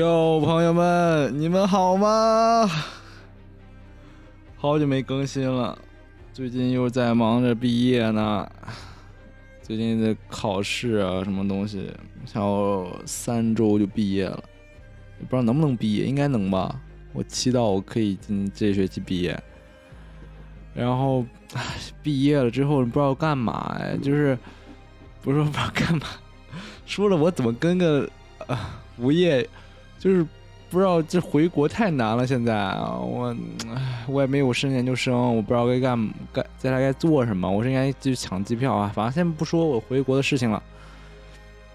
哟，朋友们，你们好吗？好久没更新了，最近又在忙着毕业呢。最近的考试啊，什么东西，还有三周就毕业了，也不知道能不能毕业，应该能吧。我祈祷我可以今这学期毕业。然后，毕业了之后不知道干嘛哎，就是不是说不知道干嘛，说了我怎么跟个啊无业。就是不知道这回国太难了，现在我我也没有升研究生，我不知道该干该将来该做什么。我是应该继续抢机票啊，反正先不说我回国的事情了。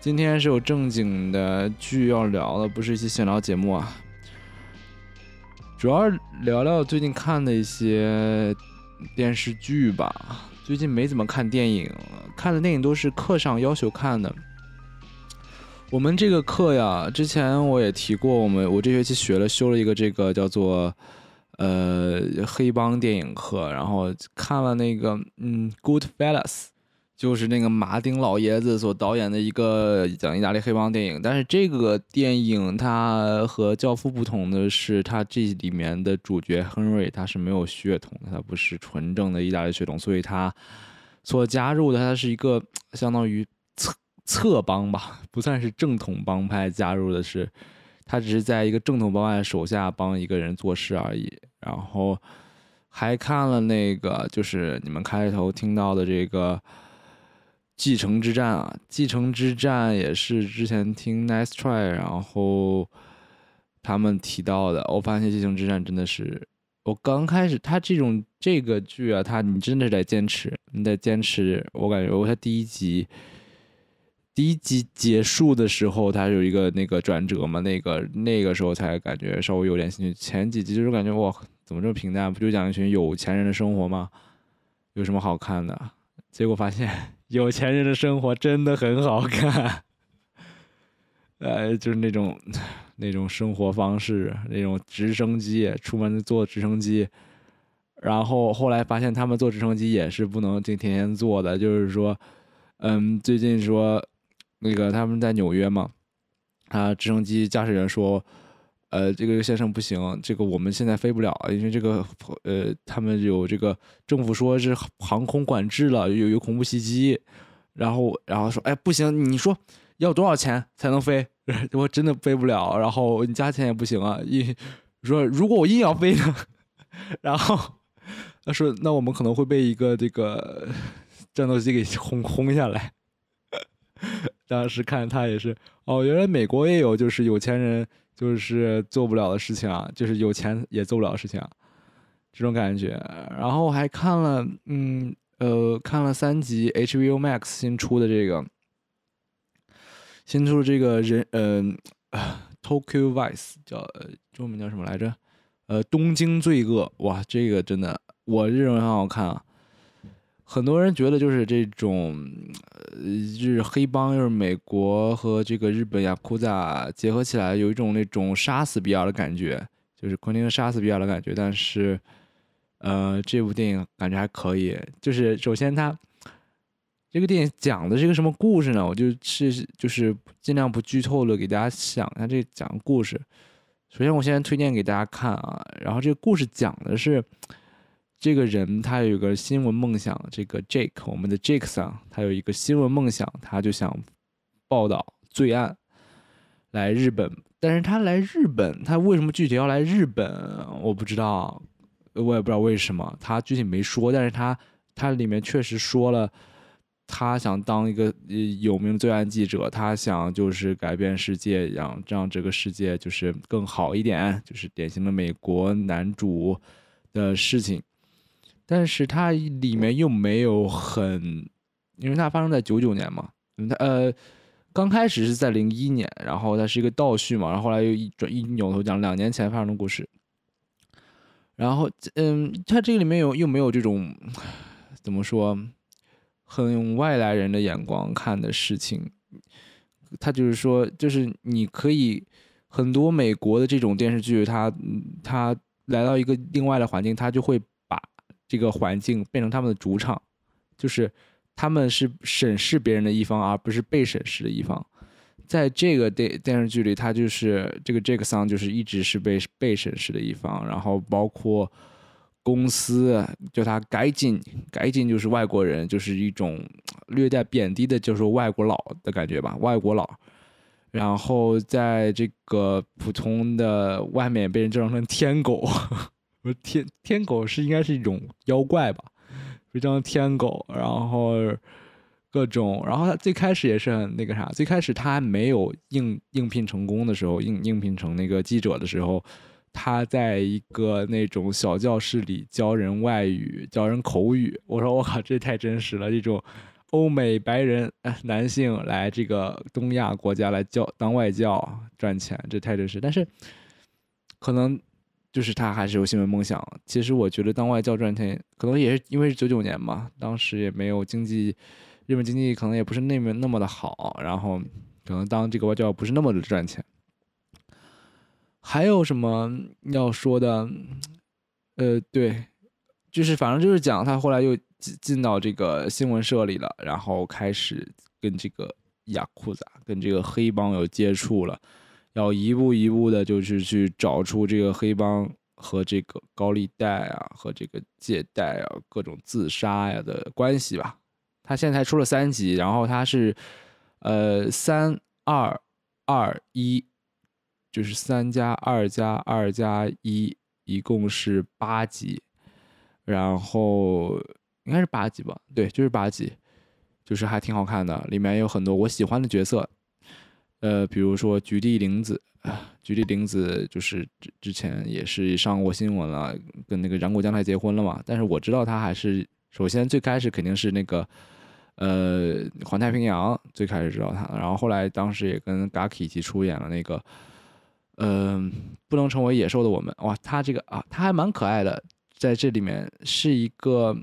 今天是有正经的剧要聊的，不是一期闲聊节目啊。主要聊聊最近看的一些电视剧吧。最近没怎么看电影，看的电影都是课上要求看的。我们这个课呀，之前我也提过，我们我这学期学了修了一个这个叫做呃黑帮电影课，然后看了那个嗯《Goodfellas》，就是那个马丁老爷子所导演的一个讲意大利黑帮电影。但是这个电影它和《教父》不同的是，它这里面的主角亨瑞他是没有血统的，他不是纯正的意大利血统，所以他所加入的他是一个相当于。侧帮吧，不算是正统帮派加入的是，他只是在一个正统帮派手下帮一个人做事而已。然后还看了那个，就是你们开头听到的这个《继承之战》啊，《继承之战》也是之前听 Nice Try，然后他们提到的。我发现《继承之战》真的是，我刚开始他这种这个剧啊，他你真的是得坚持，你得坚持。我感觉我他第一集。第一集结束的时候，它有一个那个转折嘛，那个那个时候才感觉稍微有点兴趣。前几集就是感觉哇，怎么这么平淡？不就讲一群有钱人的生活吗？有什么好看的？结果发现有钱人的生活真的很好看，呃，就是那种那种生活方式，那种直升机出门坐直升机，然后后来发现他们坐直升机也是不能就天天坐的，就是说，嗯，最近说。那个他们在纽约嘛，啊，直升机驾驶员说，呃，这个先生不行，这个我们现在飞不了，因为这个呃，他们有这个政府说是航空管制了，有有恐怖袭击，然后然后说，哎，不行，你说要多少钱才能飞？我真的飞不了，然后你加钱也不行啊，一说如果我硬要飞呢，然后他说那我们可能会被一个这个战斗机给轰轰下来。当时看他也是哦，原来美国也有就是有钱人就是做不了的事情啊，就是有钱也做不了的事情啊，这种感觉。然后还看了，嗯呃，看了三集 HBO Max 新出的这个，新出的这个人，嗯，Tokyo Vice 叫中文叫什么来着？呃，东京罪恶。哇，这个真的，我认为很好看啊。很多人觉得就是这种，呃，日黑帮又是美国和这个日本雅库扎结合起来，有一种那种杀死比尔的感觉，就是昆汀杀死比尔的感觉。但是，呃，这部电影感觉还可以。就是首先，它这个电影讲的是一个什么故事呢？我就是就是尽量不剧透的给大家讲一下这讲故事。首先，我现在推荐给大家看啊，然后这个故事讲的是。这个人他有一个新闻梦想，这个 Jake，我们的 Jake 桑，他有一个新闻梦想，他就想报道罪案，来日本。但是他来日本，他为什么具体要来日本，我不知道，我也不知道为什么，他具体没说。但是他他里面确实说了，他想当一个有名的罪案记者，他想就是改变世界，让让这个世界就是更好一点，就是典型的美国男主的事情。但是它里面又没有很，因为它发生在九九年嘛，它呃刚开始是在零一年，然后它是一个倒叙嘛，然后后来又一转一扭头讲两年前发生的故事，然后嗯，它这个里面有又没有这种怎么说，很用外来人的眼光看的事情，他就是说，就是你可以很多美国的这种电视剧，它它来到一个另外的环境，它就会。这个环境变成他们的主场，就是他们是审视别人的一方，而不是被审视的一方。在这个电电视剧里，他就是这个 Jack Sun，就是一直是被被审视的一方，然后包括公司叫他改进改进就是外国人，就是一种略带贬低的，就是外国佬的感觉吧，外国佬。然后在这个普通的外面被人叫成天狗，我天天狗是应该是一种妖怪吧，非常天狗，然后。各种，然后他最开始也是很那个啥，最开始他还没有应应聘成功的时候，应应聘成那个记者的时候，他在一个那种小教室里教人外语，教人口语。我说我靠，这太真实了！这种欧美白人男性来这个东亚国家来教当外教赚钱，这太真实。但是可能就是他还是有新闻梦想。其实我觉得当外教赚钱，可能也是因为是九九年嘛，当时也没有经济。日本经济可能也不是那么那么的好，然后可能当这个外教不是那么的赚钱。还有什么要说的？呃，对，就是反正就是讲他后来又进进到这个新闻社里了，然后开始跟这个雅库扎、跟这个黑帮有接触了，要一步一步的，就是去找出这个黑帮和这个高利贷啊、和这个借贷啊、各种自杀呀的关系吧。他现在才出了三集，然后他是，呃，三二二一，就是三加二加二加一，一共是八集，然后应该是八集吧？对，就是八集，就是还挺好看的，里面有很多我喜欢的角色，呃，比如说菊地凛子，菊地凛子就是之之前也是上过新闻了，跟那个染谷将太结婚了嘛，但是我知道他还是首先最开始肯定是那个。呃，环太平洋最开始知道他，然后后来当时也跟 Gaki 一起出演了那个，嗯，不能成为野兽的我们。哇，他这个啊，他还蛮可爱的，在这里面是一个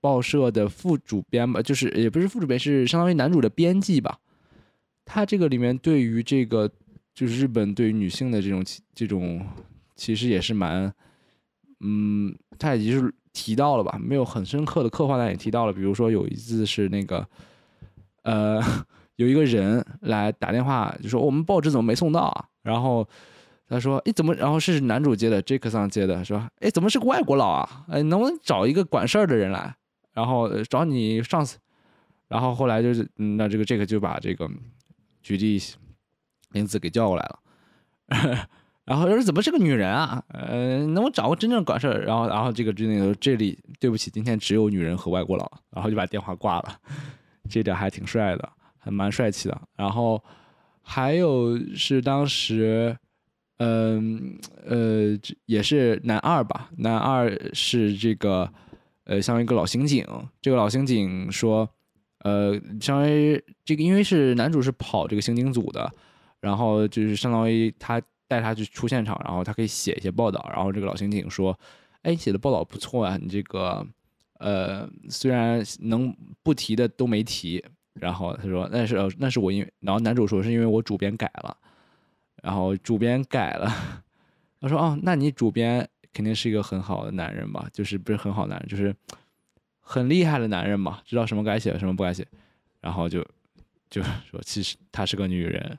报社的副主编吧，就是也不是副主编，是相当于男主的编辑吧。他这个里面对于这个就是日本对于女性的这种这种其实也是蛮，嗯，他已经是。提到了吧，没有很深刻的刻画，但也提到了。比如说有一次是那个，呃，有一个人来打电话，就说我们报纸怎么没送到啊？然后他说，哎，怎么？然后是男主接的，杰克桑接的，说，哎，怎么是个外国佬啊？哎，能不能找一个管事儿的人来？然后找你上司。然后后来就是，那这个杰克就把这个举例名字给叫过来了。然后说怎么是个女人啊？呃，能不能找个真正管事儿？然后，然后这个军令说这里对不起，今天只有女人和外国佬。然后就把电话挂了。这点还挺帅的，还蛮帅气的。然后还有是当时，嗯呃，也是男二吧？男二是这个，呃，像一个老刑警。这个老刑警说，呃，相当于这个，因为是男主是跑这个刑警组的，然后就是相当于他。带他去出现场，然后他可以写一些报道。然后这个老刑警说：“哎，写的报道不错啊，你这个，呃，虽然能不提的都没提。”然后他说：“那是那是我因为……”然后男主说：“是因为我主编改了。”然后主编改了，他说：“哦，那你主编肯定是一个很好的男人吧？就是不是很好男人，就是很厉害的男人嘛，知道什么该写，什么不该写。”然后就就说：“其实她是个女人。”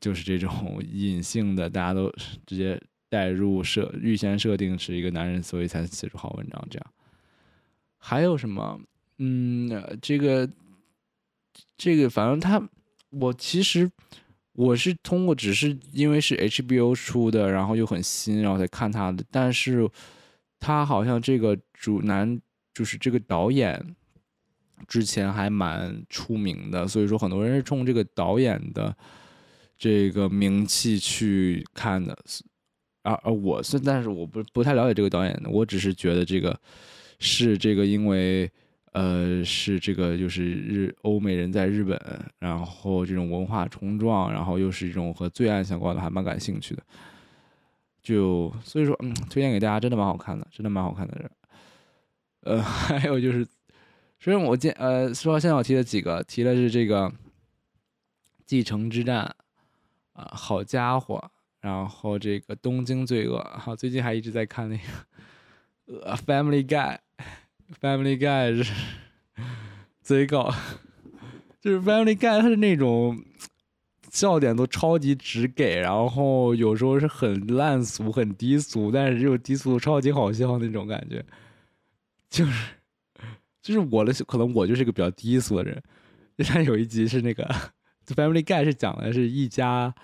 就是这种 隐性的，大家都直接带入设预先设定是一个男人，所以才写出好文章。这样还有什么？嗯，这个这个，反正他，我其实我是通过，只是因为是 HBO 出的，然后又很新，然后才看他的。但是他好像这个主男就是这个导演之前还蛮出名的，所以说很多人是冲这个导演的。这个名气去看的，而而我是，但是我不不太了解这个导演，我只是觉得这个是这个，因为呃是这个就是日欧美人在日本，然后这种文化冲撞，然后又是一种和罪案相关的，还蛮感兴趣的。就所以说，嗯，推荐给大家，真的蛮好看的，真的蛮好看的。呃，还有就是，所以我今呃说到现在我提了几个，提的是这个继承之战。啊，好家伙！然后这个东京罪恶，好，最近还一直在看那个呃 《Family Guy》，《Family Guy》是贼搞就是 Family Guy，它是那种笑点都超级直给，然后有时候是很烂俗、很低俗，但是又低俗超级好笑那种感觉。就是就是我的可能我就是个比较低俗的人。就像有一集是那个 The Family Guy 是讲的是一家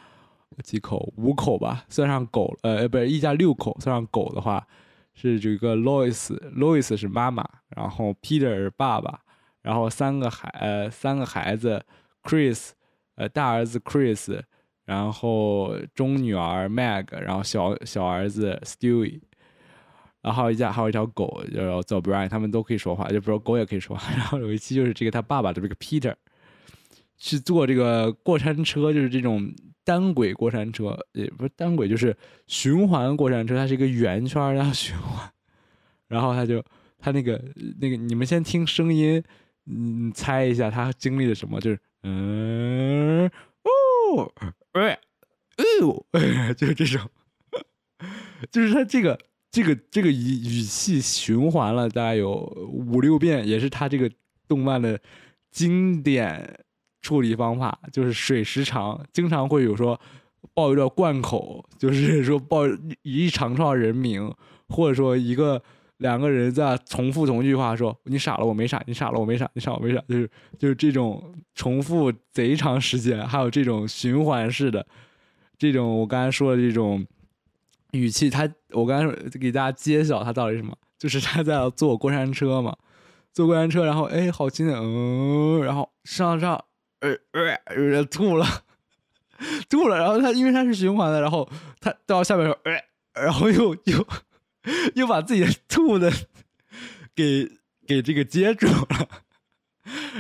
几口五口吧，算上狗呃不是一家六口，算上狗的话是有一个 Lois，Lois 是妈妈，然后 Peter 是爸爸。然后三个孩呃三个孩子，Chris，呃大儿子 Chris，然后中女儿 Meg，然后小小儿子 Stewie，然后还有一家还有一条狗叫叫 Brian，他们都可以说话，就不说狗也可以说话。然后有一期就是这个他爸爸的这个 Peter，去坐这个过山车，就是这种单轨过山车，也不是单轨，就是循环过山车，它是一个圆圈然后循环。然后他就他那个那个你们先听声音。嗯，猜一下他经历了什么？就是，嗯，哦，哎，哦，就是这种，就是他这个这个这个语语气循环了大概有五六遍，也是他这个动漫的经典处理方法，就是水时长，经常会有说报一段贯口，就是说报一长串人名，或者说一个。两个人在重复同句话，说“你傻了，我没傻；你傻了，我没傻；你傻，我没傻。”就是就是这种重复贼长时间，还有这种循环式的，这种我刚才说的这种语气，他我刚才给大家揭晓他到底什么，就是他在坐过山车嘛，坐过山车，然后哎，好轻，嗯，然后上上，呃呃，吐了，吐了，然后他因为他是循环的，然后他到下面说，呃，然后又又。又把自己吐的给给这个接住了，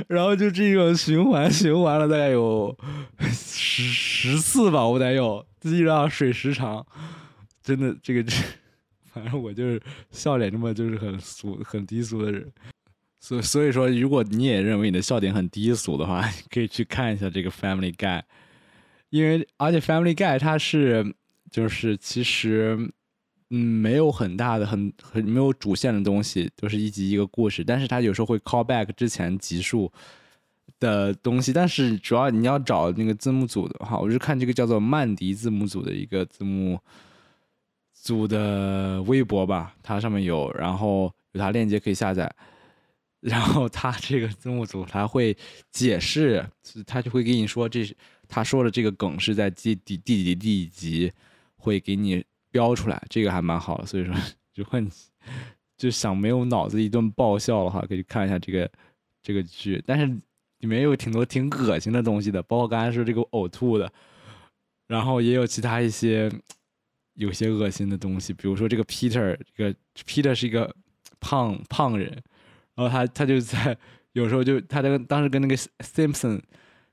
然后就这种循环循环了大概有十十次吧，我得有，自己让水时长，真的这个这，反正我就是笑点这么就是很俗很低俗的人，所所以说如果你也认为你的笑点很低俗的话，可以去看一下这个 Family Guy，因为而且 Family Guy 它是就是其实。嗯，没有很大的、很很没有主线的东西，都是一集一个故事。但是它有时候会 call back 之前集数的东西。但是主要你要找那个字幕组的话，我是看这个叫做曼迪字幕组的一个字幕组的微博吧，它上面有，然后有它链接可以下载。然后他这个字幕组他会解释，他就会给你说这他说的这个梗是在第第第几第几集会给你。标出来，这个还蛮好的，所以说，如果你就想没有脑子一顿爆笑的话，可以看一下这个这个剧。但是里面有挺多挺恶心的东西的，包括刚才说这个呕吐的，然后也有其他一些有些恶心的东西，比如说这个 Peter，这个 Peter 是一个胖胖人，然后他他就在有时候就他跟当时跟那个 Simpson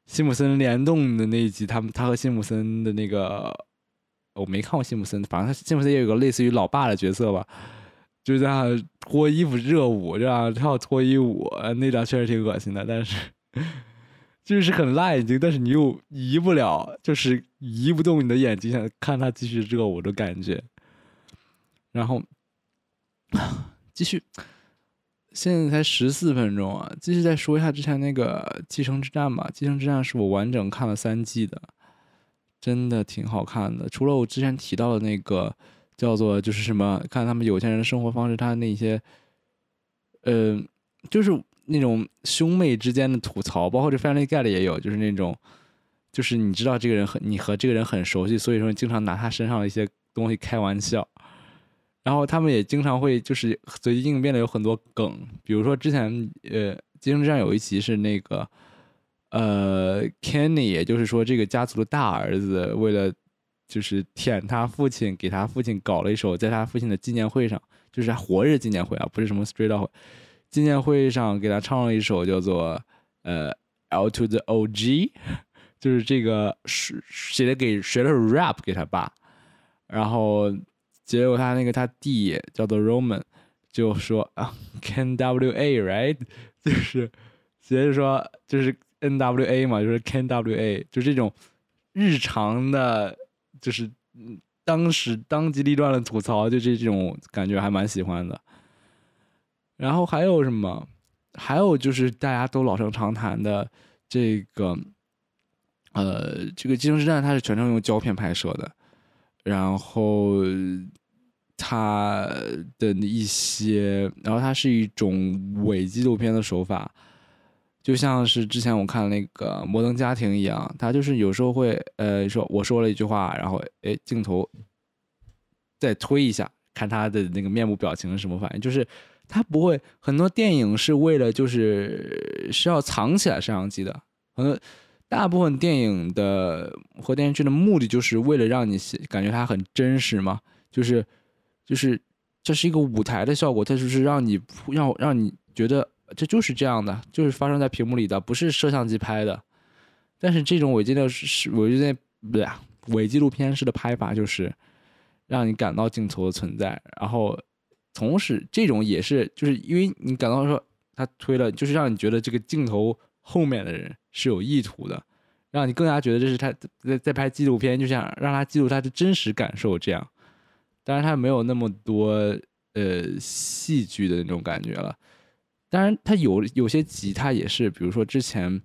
辛普森联动的那一集，他们他和辛普森的那个。我没看过辛普森，反正他辛普森也有个类似于老爸的角色吧，就这样脱衣服热舞，这样跳脱衣舞，那张确实挺恶心的，但是就是很辣眼睛，但是你又移不了，就是移不动你的眼睛，想看他继续热舞的感觉。然后 继续，现在才十四分钟啊，继续再说一下之前那个《继承之战》吧，《继承之战》是我完整看了三季的。真的挺好看的，除了我之前提到的那个叫做就是什么，看他们有钱人的生活方式，他那些，呃，就是那种兄妹之间的吐槽，包括这 Family Guy 也有，就是那种，就是你知道这个人很，你和这个人很熟悉，所以说经常拿他身上的一些东西开玩笑，然后他们也经常会就是随机应变的有很多梗，比如说之前呃，继承之战有一集是那个。呃，Kenny，也就是说，这个家族的大儿子，为了就是舔他父亲，给他父亲搞了一首，在他父亲的纪念会上，就是活日纪念会啊，不是什么 Straight Off 纪念会上，给他唱了一首叫做呃 L to the OG，就是这个是写的给学的 rap 给他爸，然后结果他那个他弟叫做 Roman 就说啊 Ken W A right，就是直接说就是。N W A 嘛，就是 Ken W A，就这种日常的，就是当时当机立断的吐槽，就这这种感觉还蛮喜欢的。然后还有什么？还有就是大家都老生常谈的，这个呃，这个《机城之战》它是全程用胶片拍摄的，然后它的一些，然后它是一种伪纪录片的手法。就像是之前我看那个《摩登家庭》一样，他就是有时候会，呃，说我说了一句话，然后，哎，镜头再推一下，看他的那个面部表情是什么反应。就是他不会，很多电影是为了就是是要藏起来摄像机的，很多大部分电影的或电视剧的目的就是为了让你感觉它很真实嘛，就是就是这是一个舞台的效果，它就是让你让让你觉得。这就是这样的，就是发生在屏幕里的，不是摄像机拍的。但是这种伪纪录是伪纪录不对，伪纪录片式的拍法，就是让你感到镜头的存在。然后同时，这种也是就是因为你感到说他推了，就是让你觉得这个镜头后面的人是有意图的，让你更加觉得这是他在在拍纪录片，就想让他记录他的真实感受。这样，当然他没有那么多呃戏剧的那种感觉了。当然，他有有些集，他也是，比如说之前，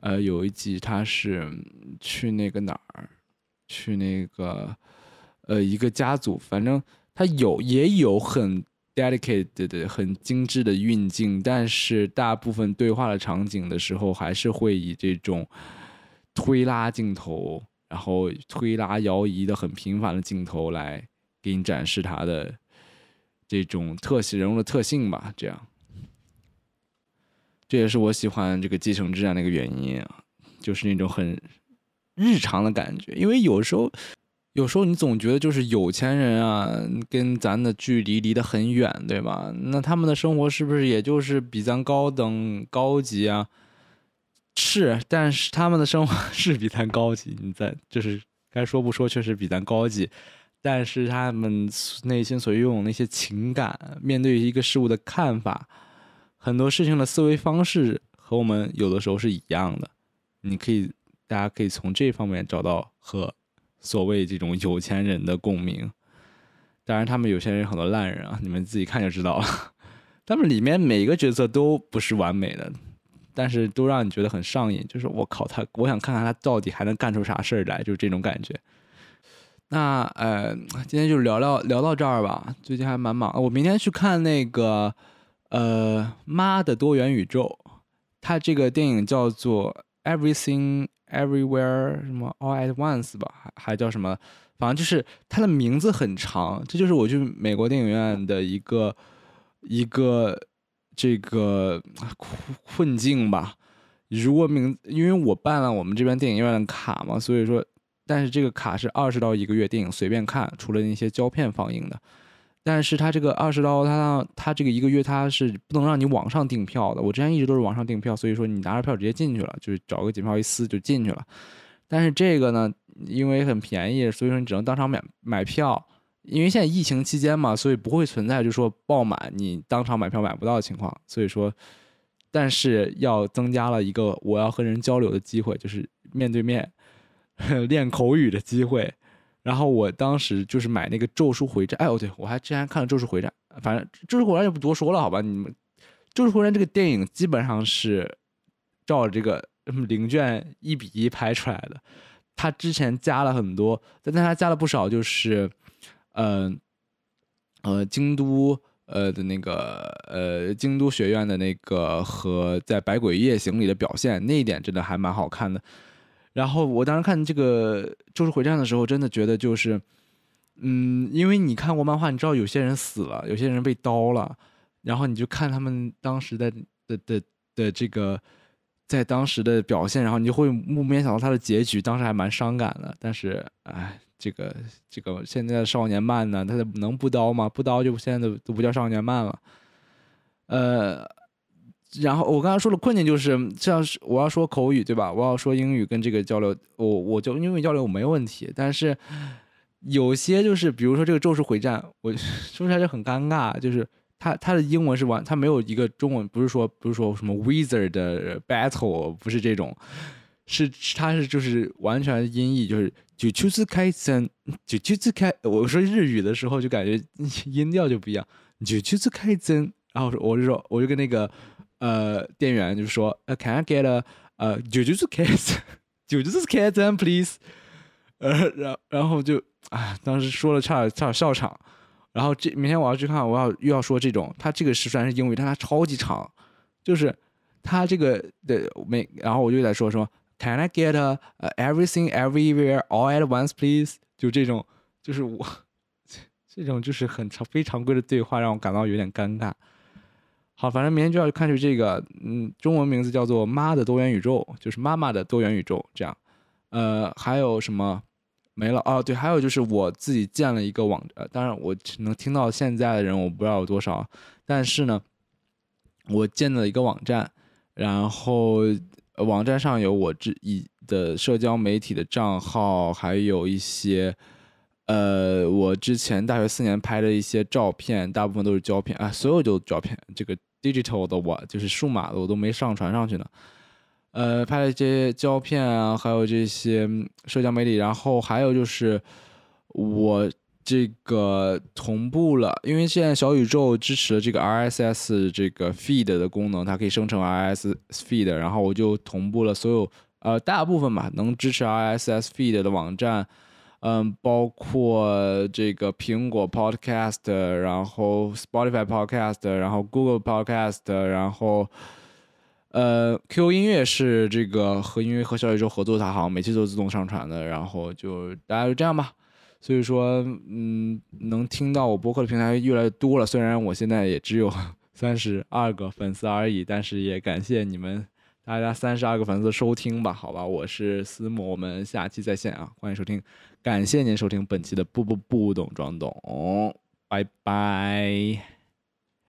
呃，有一集他是去那个哪儿，去那个呃一个家族，反正他有也有很 dedicated 的、很精致的运镜，但是大部分对话的场景的时候，还是会以这种推拉镜头，然后推拉摇移的很频繁的镜头来给你展示他的这种特写人物的特性吧，这样。这也是我喜欢这个《继承之战》的一个原因啊，就是那种很日常的感觉。因为有时候，有时候你总觉得就是有钱人啊，跟咱的距离离得很远，对吧？那他们的生活是不是也就是比咱高等高级啊？是，但是他们的生活 是比咱高级。你在就是该说不说，确实比咱高级。但是他们内心所拥有那些情感，面对一个事物的看法。很多事情的思维方式和我们有的时候是一样的，你可以，大家可以从这方面找到和所谓这种有钱人的共鸣。当然，他们有些人很多烂人啊，你们自己看就知道了。他们里面每一个角色都不是完美的，但是都让你觉得很上瘾。就是我靠他，我想看看他到底还能干出啥事儿来，就是这种感觉。那呃，今天就聊聊聊到这儿吧。最近还蛮忙，我明天去看那个。呃，妈的多元宇宙，它这个电影叫做《Everything Everywhere》什么 All at Once 吧，还还叫什么？反正就是它的名字很长。这就是我去美国电影院的一个一个这个困困境吧。如果名，因为我办了我们这边电影院的卡嘛，所以说，但是这个卡是二十到一个月电影随便看，除了那些胶片放映的。但是他这个二十刀，他他这个一个月他是不能让你网上订票的。我之前一直都是网上订票，所以说你拿着票直接进去了，就是找个检票一撕就进去了。但是这个呢，因为很便宜，所以说你只能当场买买票。因为现在疫情期间嘛，所以不会存在就说爆满，你当场买票买不到的情况。所以说，但是要增加了一个我要和人交流的机会，就是面对面 练口语的机会。然后我当时就是买那个《咒术回战》，哎哦，对我还之前看了《咒术回战》，反正《咒术回战》就不多说了，好吧？你们《咒术回战》这个电影基本上是照这个零卷一比一拍出来的，他之前加了很多，但他加了不少，就是呃呃京都呃的那个呃京都学院的那个和在《百鬼夜行》里的表现，那一点真的还蛮好看的。然后我当时看这个《咒术回战》的时候，真的觉得就是，嗯，因为你看过漫画，你知道有些人死了，有些人被刀了，然后你就看他们当时的的的的这个在当时的表现，然后你就会不免想到他的结局，当时还蛮伤感的。但是，哎，这个这个现在的少年漫呢，他能不刀吗？不刀就现在都都不叫少年漫了，呃。然后我刚才说的困境就是，像是我要说口语，对吧？我要说英语跟这个交流，我我就英语交流我没问题。但是有些就是，比如说这个咒术回战，我 说起来就很尴尬，就是他他的英文是完，他没有一个中文，不是说不是说什么 wizard 的 battle，不是这种，是他是就是完全音译，就是九秋次开森，九秋次开，我说日语的时候就感觉音调就不一样，九秋次开森，然后说我就说我就跟那个。呃，店员就说，呃，Can I get a 呃，九九是 cat，九九是 cat and please，呃，然然后就啊，当时说了差点差点笑场。然后这明天我要去看，我要又要说这种，他这个是虽然是英语，但他超级长，就是他这个的每，然后我就在说说，Can I get a everything everywhere all at once please？就这种，就是我 这种就是很常非常规的对话，让我感到有点尴尬。好，反正明天就要看去这个，嗯，中文名字叫做《妈的多元宇宙》，就是妈妈的多元宇宙这样。呃，还有什么？没了哦，对，还有就是我自己建了一个网，呃，当然我能听到现在的人我不知道有多少，但是呢，我建了一个网站，然后网站上有我之以的社交媒体的账号，还有一些，呃，我之前大学四年拍的一些照片，大部分都是胶片啊，所有都照片，这个 digital 的我就是数码的我都没上传上去呢。呃，拍了一些胶片啊，还有这些社交媒体，然后还有就是我这个同步了，因为现在小宇宙支持了这个 RSS 这个 feed 的功能，它可以生成 RSS feed，然后我就同步了所有呃大部分吧能支持 RSS feed 的网站，嗯，包括这个苹果 Podcast，然后 Spotify Podcast，然后 Google Podcast，然后。呃，QQ 音乐是这个和音乐和小宇宙合作，它好像每期都自动上传的。然后就大家就这样吧。所以说，嗯，能听到我播客的平台越来越多了。虽然我现在也只有 三十二个粉丝而已，但是也感谢你们大家三十二个粉丝的收听吧。好吧，我是思母，我们下期再见啊！欢迎收听，感谢您收听本期的不不不懂装懂，拜拜。